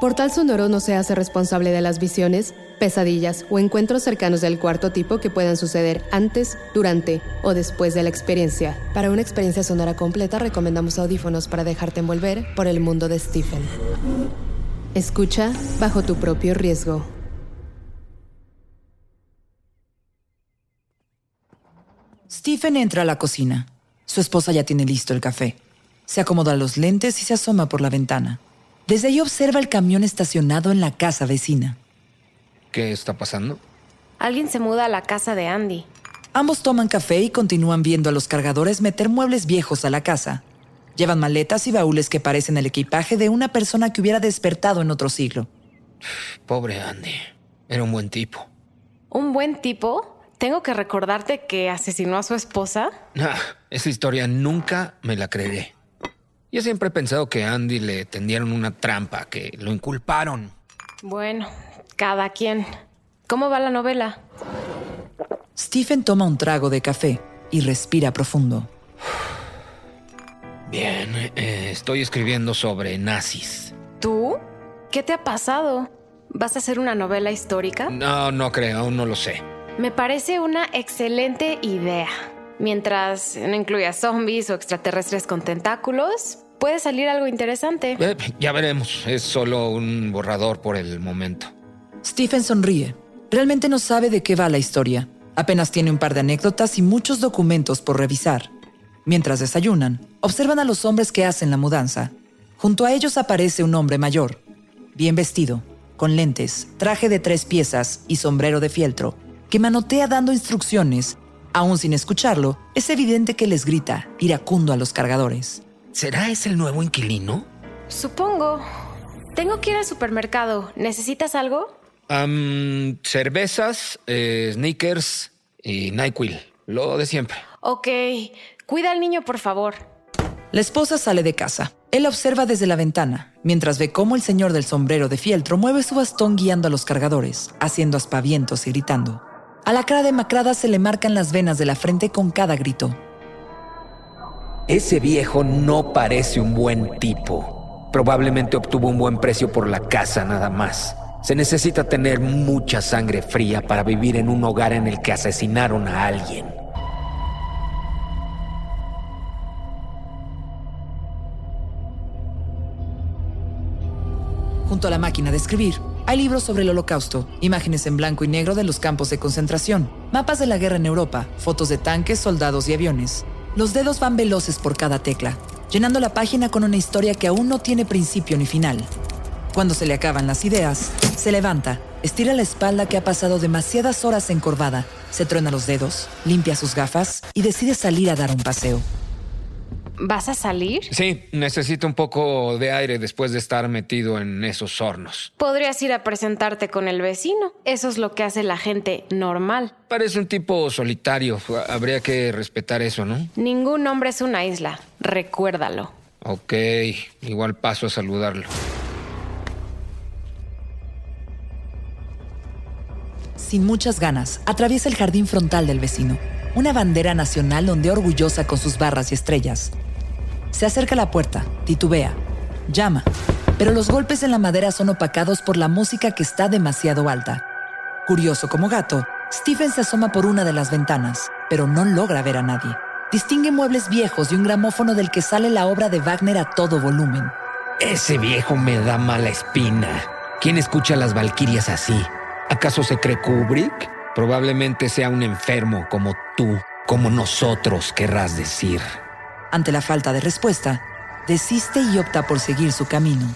Portal Sonoro no se hace responsable de las visiones, pesadillas o encuentros cercanos del cuarto tipo que puedan suceder antes, durante o después de la experiencia. Para una experiencia sonora completa recomendamos audífonos para dejarte envolver por el mundo de Stephen. Escucha bajo tu propio riesgo. Stephen entra a la cocina. Su esposa ya tiene listo el café. Se acomoda los lentes y se asoma por la ventana. Desde ahí observa el camión estacionado en la casa vecina. ¿Qué está pasando? Alguien se muda a la casa de Andy. Ambos toman café y continúan viendo a los cargadores meter muebles viejos a la casa. Llevan maletas y baúles que parecen el equipaje de una persona que hubiera despertado en otro siglo. Pobre Andy. Era un buen tipo. ¿Un buen tipo? Tengo que recordarte que asesinó a su esposa. Ah, esa historia nunca me la creeré. Yo siempre he pensado que a Andy le tendieron una trampa, que lo inculparon. Bueno, cada quien. ¿Cómo va la novela? Stephen toma un trago de café y respira profundo. Bien, eh, estoy escribiendo sobre nazis. ¿Tú? ¿Qué te ha pasado? ¿Vas a hacer una novela histórica? No, no creo, aún no lo sé. Me parece una excelente idea. Mientras no incluya zombies o extraterrestres con tentáculos, puede salir algo interesante. Eh, ya veremos, es solo un borrador por el momento. Stephen sonríe. Realmente no sabe de qué va la historia. Apenas tiene un par de anécdotas y muchos documentos por revisar. Mientras desayunan, observan a los hombres que hacen la mudanza. Junto a ellos aparece un hombre mayor, bien vestido, con lentes, traje de tres piezas y sombrero de fieltro, que manotea dando instrucciones Aún sin escucharlo, es evidente que les grita, iracundo a los cargadores. ¿Será ese el nuevo inquilino? Supongo. Tengo que ir al supermercado. ¿Necesitas algo? cervezas, eh, sneakers y NyQuil. Lo de siempre. Ok. Cuida al niño, por favor. La esposa sale de casa. Él observa desde la ventana, mientras ve cómo el señor del sombrero de fieltro mueve su bastón guiando a los cargadores, haciendo aspavientos y gritando. A la cara demacrada se le marcan las venas de la frente con cada grito. Ese viejo no parece un buen tipo. Probablemente obtuvo un buen precio por la casa nada más. Se necesita tener mucha sangre fría para vivir en un hogar en el que asesinaron a alguien. Junto a la máquina de escribir, hay libros sobre el holocausto, imágenes en blanco y negro de los campos de concentración, mapas de la guerra en Europa, fotos de tanques, soldados y aviones. Los dedos van veloces por cada tecla, llenando la página con una historia que aún no tiene principio ni final. Cuando se le acaban las ideas, se levanta, estira la espalda que ha pasado demasiadas horas encorvada, se truena los dedos, limpia sus gafas y decide salir a dar un paseo. ¿Vas a salir? Sí, necesito un poco de aire después de estar metido en esos hornos. Podrías ir a presentarte con el vecino. Eso es lo que hace la gente normal. Parece un tipo solitario. Habría que respetar eso, ¿no? Ningún hombre es una isla. Recuérdalo. Ok, igual paso a saludarlo. Sin muchas ganas, atraviesa el jardín frontal del vecino. Una bandera nacional ondea orgullosa con sus barras y estrellas. Se acerca a la puerta, titubea, llama, pero los golpes en la madera son opacados por la música que está demasiado alta. Curioso como gato, Stephen se asoma por una de las ventanas, pero no logra ver a nadie. Distingue muebles viejos y un gramófono del que sale la obra de Wagner a todo volumen. Ese viejo me da mala espina. ¿Quién escucha las valquirias así? ¿Acaso se cree Kubrick? Probablemente sea un enfermo como tú, como nosotros, querrás decir. Ante la falta de respuesta, desiste y opta por seguir su camino.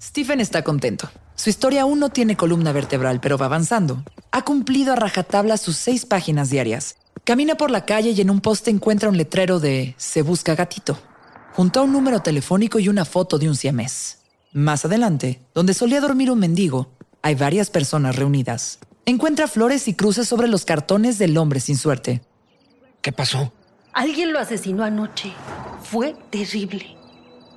Stephen está contento. Su historia aún no tiene columna vertebral, pero va avanzando. Ha cumplido a rajatabla sus seis páginas diarias. Camina por la calle y en un poste encuentra un letrero de Se busca gatito, junto a un número telefónico y una foto de un siamés. Más adelante, donde solía dormir un mendigo, hay varias personas reunidas. Encuentra flores y cruces sobre los cartones del hombre sin suerte. ¿Qué pasó? Alguien lo asesinó anoche. Fue terrible.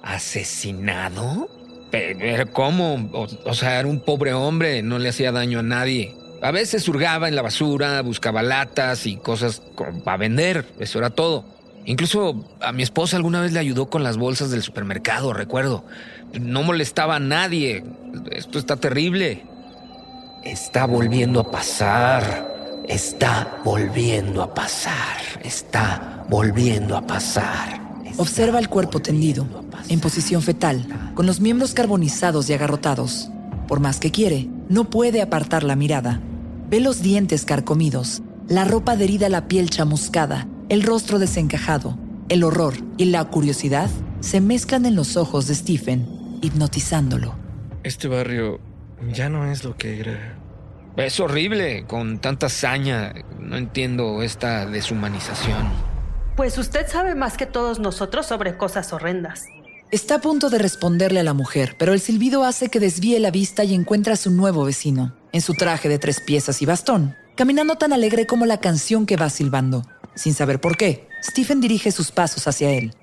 ¿Asesinado? Pero, ¿Cómo? O, sea, era un pobre hombre, no le hacía daño a nadie. A veces hurgaba en la basura, buscaba latas y cosas para vender, eso era todo. Incluso a mi esposa alguna vez le ayudó con las bolsas del supermercado, recuerdo. No molestaba a nadie. Esto está terrible. Está volviendo a pasar. Está volviendo a pasar. Está volviendo a pasar. Observa el cuerpo tendido, en posición fetal, con los miembros carbonizados y agarrotados. Por más que quiere, no puede apartar la mirada. Ve los dientes carcomidos, la ropa adherida a la piel chamuscada, el rostro desencajado. El horror y la curiosidad se mezclan en los ojos de Stephen, hipnotizándolo. Este barrio ya no es lo que era. Es horrible, con tanta saña. No entiendo esta deshumanización. Pues usted sabe más que todos nosotros sobre cosas horrendas. Está a punto de responderle a la mujer, pero el silbido hace que desvíe la vista y encuentra a su nuevo vecino, en su traje de tres piezas y bastón, caminando tan alegre como la canción que va silbando. Sin saber por qué, Stephen dirige sus pasos hacia él.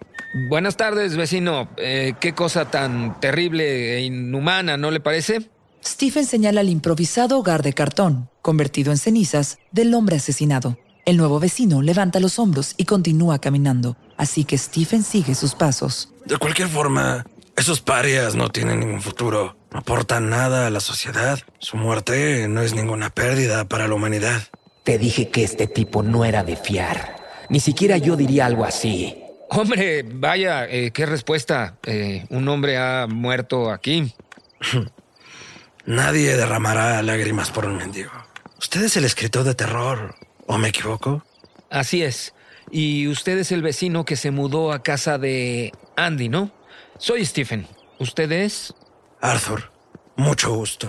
Buenas tardes, vecino. Eh, qué cosa tan terrible e inhumana, ¿no le parece? Stephen señala el improvisado hogar de cartón, convertido en cenizas, del hombre asesinado. El nuevo vecino levanta los hombros y continúa caminando, así que Stephen sigue sus pasos. De cualquier forma, esos parias no tienen ningún futuro, no aportan nada a la sociedad. Su muerte no es ninguna pérdida para la humanidad. Te dije que este tipo no era de fiar. Ni siquiera yo diría algo así. Hombre, vaya, eh, qué respuesta. Eh, un hombre ha muerto aquí. Nadie derramará lágrimas por un mendigo. Usted es el escritor de terror, ¿o me equivoco? Así es. Y usted es el vecino que se mudó a casa de Andy, ¿no? Soy Stephen. ¿Usted es? Arthur. Mucho gusto.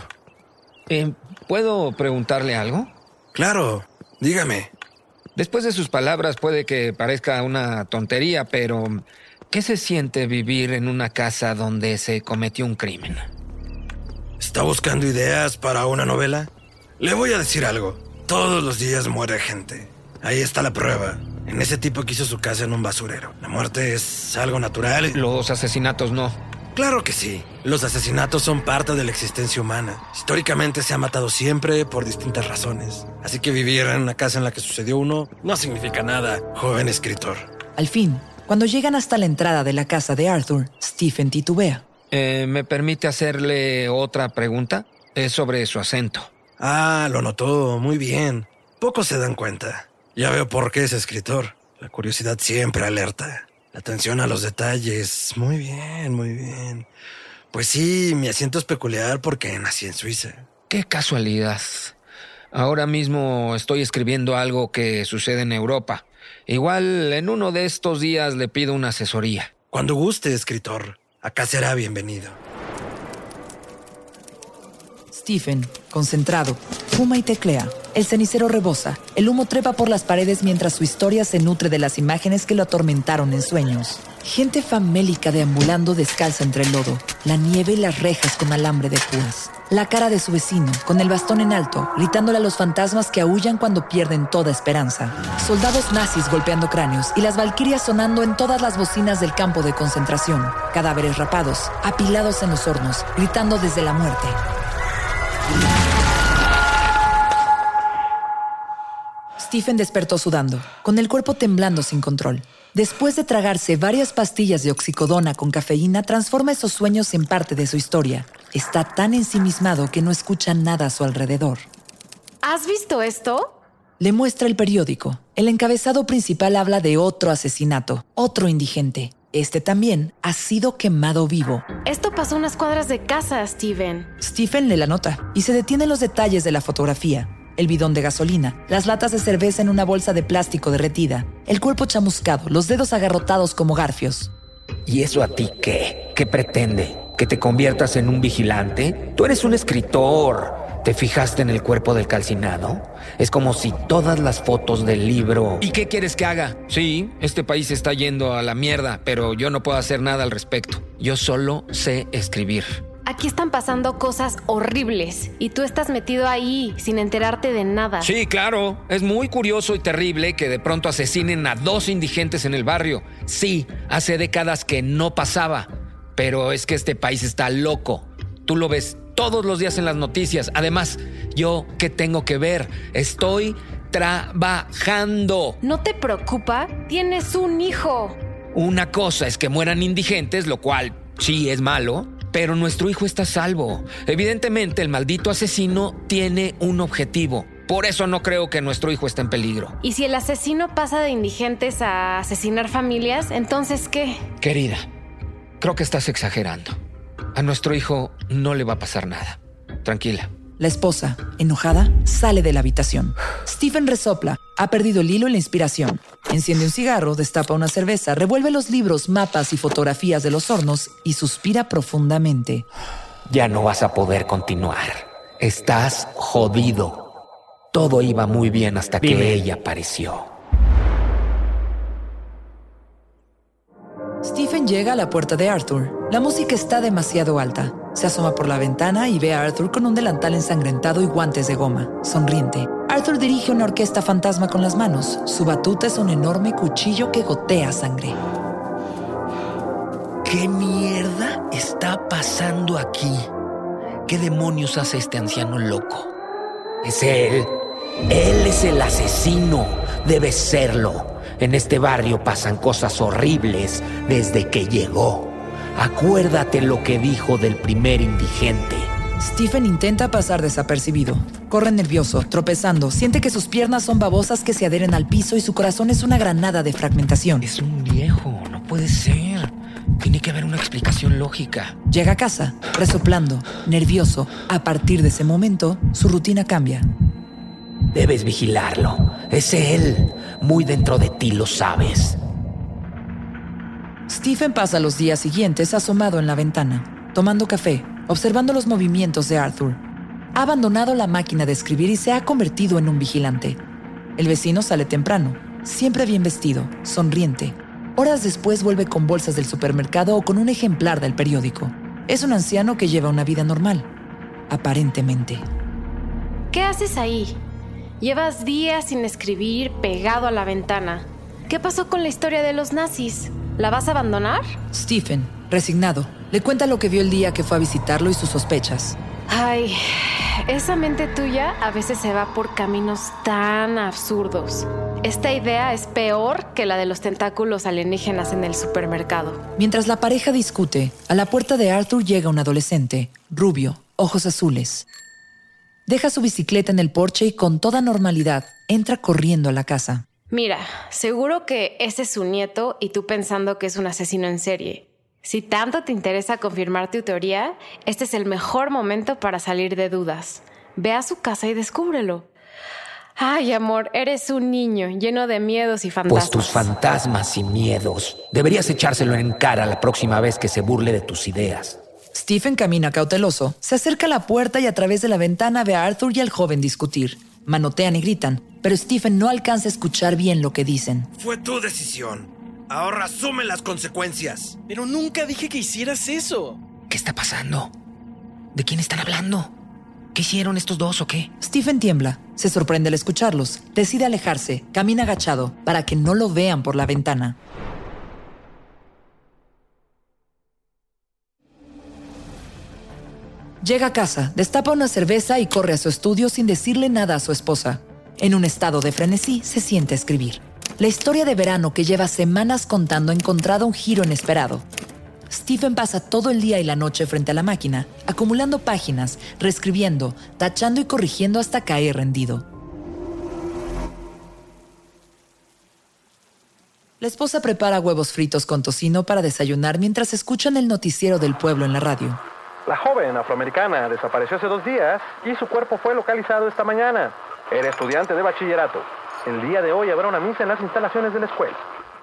Eh, ¿Puedo preguntarle algo? Claro, dígame. Después de sus palabras puede que parezca una tontería, pero ¿qué se siente vivir en una casa donde se cometió un crimen? ¿Está buscando ideas para una novela? Le voy a decir algo. Todos los días muere gente. Ahí está la prueba. En ese tipo que hizo su casa en un basurero. La muerte es algo natural. Los asesinatos no. Claro que sí. Los asesinatos son parte de la existencia humana. Históricamente se ha matado siempre por distintas razones. Así que vivir en una casa en la que sucedió uno no significa nada, joven escritor. Al fin, cuando llegan hasta la entrada de la casa de Arthur, Stephen titubea. Eh, ¿Me permite hacerle otra pregunta? Es sobre su acento. Ah, lo notó. Muy bien. Pocos se dan cuenta. Ya veo por qué es escritor. La curiosidad siempre alerta. La atención a los detalles. Muy bien, muy bien. Pues sí, mi acento es peculiar porque nací en Suiza. Qué casualidad. Ahora mismo estoy escribiendo algo que sucede en Europa. Igual en uno de estos días le pido una asesoría. Cuando guste, escritor. Acá será bienvenido. Stephen, concentrado, fuma y teclea. El cenicero rebosa. El humo trepa por las paredes mientras su historia se nutre de las imágenes que lo atormentaron en sueños. Gente famélica deambulando descalza entre el lodo, la nieve y las rejas con alambre de púas. La cara de su vecino, con el bastón en alto, gritándole a los fantasmas que aullan cuando pierden toda esperanza. Soldados nazis golpeando cráneos y las valquirias sonando en todas las bocinas del campo de concentración. Cadáveres rapados, apilados en los hornos, gritando desde la muerte. Stephen despertó sudando, con el cuerpo temblando sin control. Después de tragarse varias pastillas de oxicodona con cafeína, transforma esos sueños en parte de su historia. Está tan ensimismado que no escucha nada a su alrededor. ¿Has visto esto? Le muestra el periódico. El encabezado principal habla de otro asesinato, otro indigente. Este también ha sido quemado vivo. Esto pasó unas cuadras de casa, Steven. Stephen le la nota y se detiene en los detalles de la fotografía el bidón de gasolina, las latas de cerveza en una bolsa de plástico derretida, el cuerpo chamuscado, los dedos agarrotados como garfios. ¿Y eso a ti qué? ¿Qué pretende? ¿Que te conviertas en un vigilante? Tú eres un escritor. ¿Te fijaste en el cuerpo del calcinado? Es como si todas las fotos del libro... ¿Y qué quieres que haga? Sí, este país está yendo a la mierda, pero yo no puedo hacer nada al respecto. Yo solo sé escribir. Aquí están pasando cosas horribles y tú estás metido ahí sin enterarte de nada. Sí, claro. Es muy curioso y terrible que de pronto asesinen a dos indigentes en el barrio. Sí, hace décadas que no pasaba. Pero es que este país está loco. Tú lo ves todos los días en las noticias. Además, yo, ¿qué tengo que ver? Estoy trabajando. ¿No te preocupa? Tienes un hijo. Una cosa es que mueran indigentes, lo cual sí es malo, pero nuestro hijo está salvo. Evidentemente, el maldito asesino tiene un objetivo. Por eso no creo que nuestro hijo esté en peligro. ¿Y si el asesino pasa de indigentes a asesinar familias, entonces qué? Querida, creo que estás exagerando. A nuestro hijo no le va a pasar nada. Tranquila. La esposa, enojada, sale de la habitación. Stephen resopla. Ha perdido el hilo y la inspiración. Enciende un cigarro, destapa una cerveza, revuelve los libros, mapas y fotografías de los hornos y suspira profundamente. Ya no vas a poder continuar. Estás jodido. Todo iba muy bien hasta que ella apareció. Llega a la puerta de Arthur. La música está demasiado alta. Se asoma por la ventana y ve a Arthur con un delantal ensangrentado y guantes de goma, sonriente. Arthur dirige una orquesta fantasma con las manos. Su batuta es un enorme cuchillo que gotea sangre. ¿Qué mierda está pasando aquí? ¿Qué demonios hace este anciano loco? Es él. Él es el asesino. Debe serlo. En este barrio pasan cosas horribles desde que llegó. Acuérdate lo que dijo del primer indigente. Stephen intenta pasar desapercibido. Corre nervioso, tropezando. Siente que sus piernas son babosas que se adhieren al piso y su corazón es una granada de fragmentación. Es un viejo, no puede ser. Tiene que haber una explicación lógica. Llega a casa, resoplando, nervioso. A partir de ese momento, su rutina cambia. Debes vigilarlo. Es él. Muy dentro de ti lo sabes. Stephen pasa los días siguientes asomado en la ventana, tomando café, observando los movimientos de Arthur. Ha abandonado la máquina de escribir y se ha convertido en un vigilante. El vecino sale temprano, siempre bien vestido, sonriente. Horas después vuelve con bolsas del supermercado o con un ejemplar del periódico. Es un anciano que lleva una vida normal, aparentemente. ¿Qué haces ahí? Llevas días sin escribir, pegado a la ventana. ¿Qué pasó con la historia de los nazis? ¿La vas a abandonar? Stephen, resignado, le cuenta lo que vio el día que fue a visitarlo y sus sospechas. Ay, esa mente tuya a veces se va por caminos tan absurdos. Esta idea es peor que la de los tentáculos alienígenas en el supermercado. Mientras la pareja discute, a la puerta de Arthur llega un adolescente, rubio, ojos azules. Deja su bicicleta en el porche y con toda normalidad entra corriendo a la casa. Mira, seguro que ese es su nieto y tú pensando que es un asesino en serie. Si tanto te interesa confirmar tu teoría, este es el mejor momento para salir de dudas. Ve a su casa y descúbrelo. Ay, amor, eres un niño lleno de miedos y fantasmas. Pues tus fantasmas y miedos. Deberías echárselo en cara la próxima vez que se burle de tus ideas. Stephen camina cauteloso, se acerca a la puerta y a través de la ventana ve a Arthur y al joven discutir. Manotean y gritan, pero Stephen no alcanza a escuchar bien lo que dicen. Fue tu decisión. Ahora asume las consecuencias. Pero nunca dije que hicieras eso. ¿Qué está pasando? ¿De quién están hablando? ¿Qué hicieron estos dos o qué? Stephen tiembla, se sorprende al escucharlos, decide alejarse, camina agachado para que no lo vean por la ventana. Llega a casa, destapa una cerveza y corre a su estudio sin decirle nada a su esposa. En un estado de frenesí, se siente escribir. La historia de verano que lleva semanas contando ha encontrado un giro inesperado. Stephen pasa todo el día y la noche frente a la máquina, acumulando páginas, reescribiendo, tachando y corrigiendo hasta caer rendido. La esposa prepara huevos fritos con tocino para desayunar mientras escuchan el noticiero del pueblo en la radio. La joven afroamericana desapareció hace dos días y su cuerpo fue localizado esta mañana. Era estudiante de bachillerato. El día de hoy habrá una misa en las instalaciones de la escuela.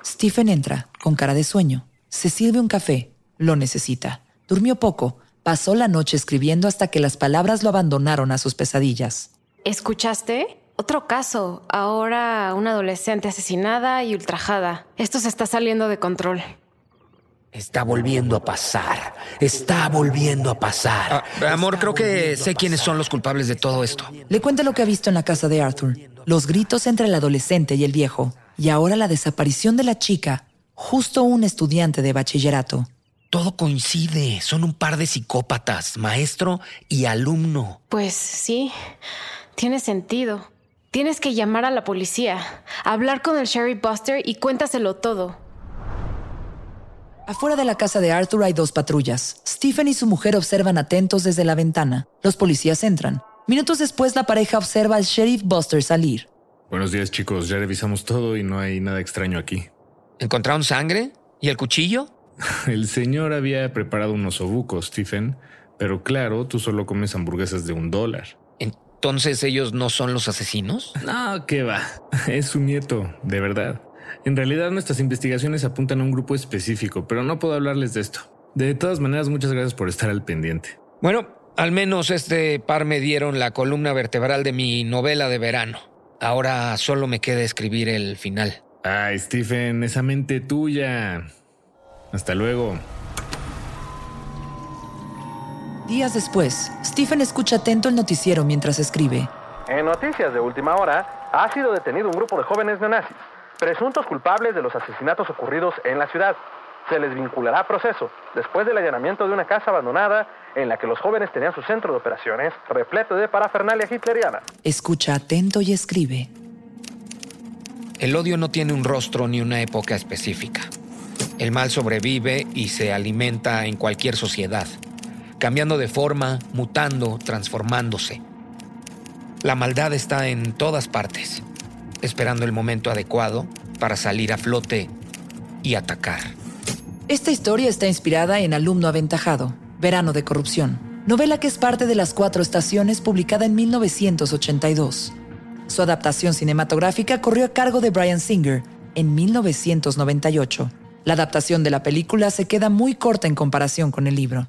Stephen entra, con cara de sueño. Se sirve un café. Lo necesita. Durmió poco, pasó la noche escribiendo hasta que las palabras lo abandonaron a sus pesadillas. ¿Escuchaste? Otro caso. Ahora una adolescente asesinada y ultrajada. Esto se está saliendo de control. Está volviendo a pasar. Está volviendo a pasar. Ah, amor, creo que sé quiénes son los culpables de todo esto. Le cuenta lo que ha visto en la casa de Arthur. Los gritos entre el adolescente y el viejo. Y ahora la desaparición de la chica, justo un estudiante de bachillerato. Todo coincide. Son un par de psicópatas, maestro y alumno. Pues sí, tiene sentido. Tienes que llamar a la policía, hablar con el Sheriff Buster y cuéntaselo todo. Afuera de la casa de Arthur hay dos patrullas. Stephen y su mujer observan atentos desde la ventana. Los policías entran. Minutos después, la pareja observa al sheriff Buster salir. Buenos días, chicos. Ya revisamos todo y no hay nada extraño aquí. ¿Encontraron sangre? ¿Y el cuchillo? el señor había preparado unos obucos, Stephen. Pero claro, tú solo comes hamburguesas de un dólar. ¿Entonces ellos no son los asesinos? No, qué va. Es su nieto, de verdad. En realidad nuestras investigaciones apuntan a un grupo específico, pero no puedo hablarles de esto. De todas maneras, muchas gracias por estar al pendiente. Bueno, al menos este par me dieron la columna vertebral de mi novela de verano. Ahora solo me queda escribir el final. Ay, Stephen, esa mente tuya. Hasta luego. Días después, Stephen escucha atento el noticiero mientras escribe. En noticias de última hora, ha sido detenido un grupo de jóvenes neonazis presuntos culpables de los asesinatos ocurridos en la ciudad. Se les vinculará a proceso después del allanamiento de una casa abandonada en la que los jóvenes tenían su centro de operaciones repleto de parafernalia hitleriana. Escucha atento y escribe. El odio no tiene un rostro ni una época específica. El mal sobrevive y se alimenta en cualquier sociedad, cambiando de forma, mutando, transformándose. La maldad está en todas partes esperando el momento adecuado para salir a flote y atacar. Esta historia está inspirada en Alumno Aventajado, Verano de Corrupción, novela que es parte de las cuatro estaciones publicada en 1982. Su adaptación cinematográfica corrió a cargo de Brian Singer en 1998. La adaptación de la película se queda muy corta en comparación con el libro.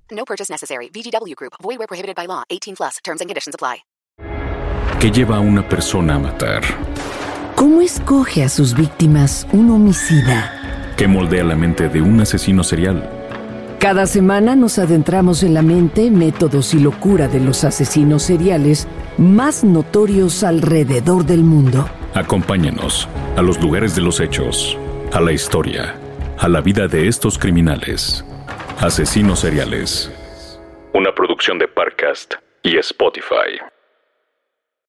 No purchase necessary. VGW Group. Void where prohibited by law. 18 plus. Terms and conditions apply. ¿Qué lleva a una persona a matar? ¿Cómo escoge a sus víctimas un homicida? ¿Qué moldea la mente de un asesino serial? Cada semana nos adentramos en la mente, métodos y locura de los asesinos seriales más notorios alrededor del mundo. Acompáñenos a los lugares de los hechos, a la historia, a la vida de estos criminales. Asesinos seriales. Una producción de Parcast y Spotify.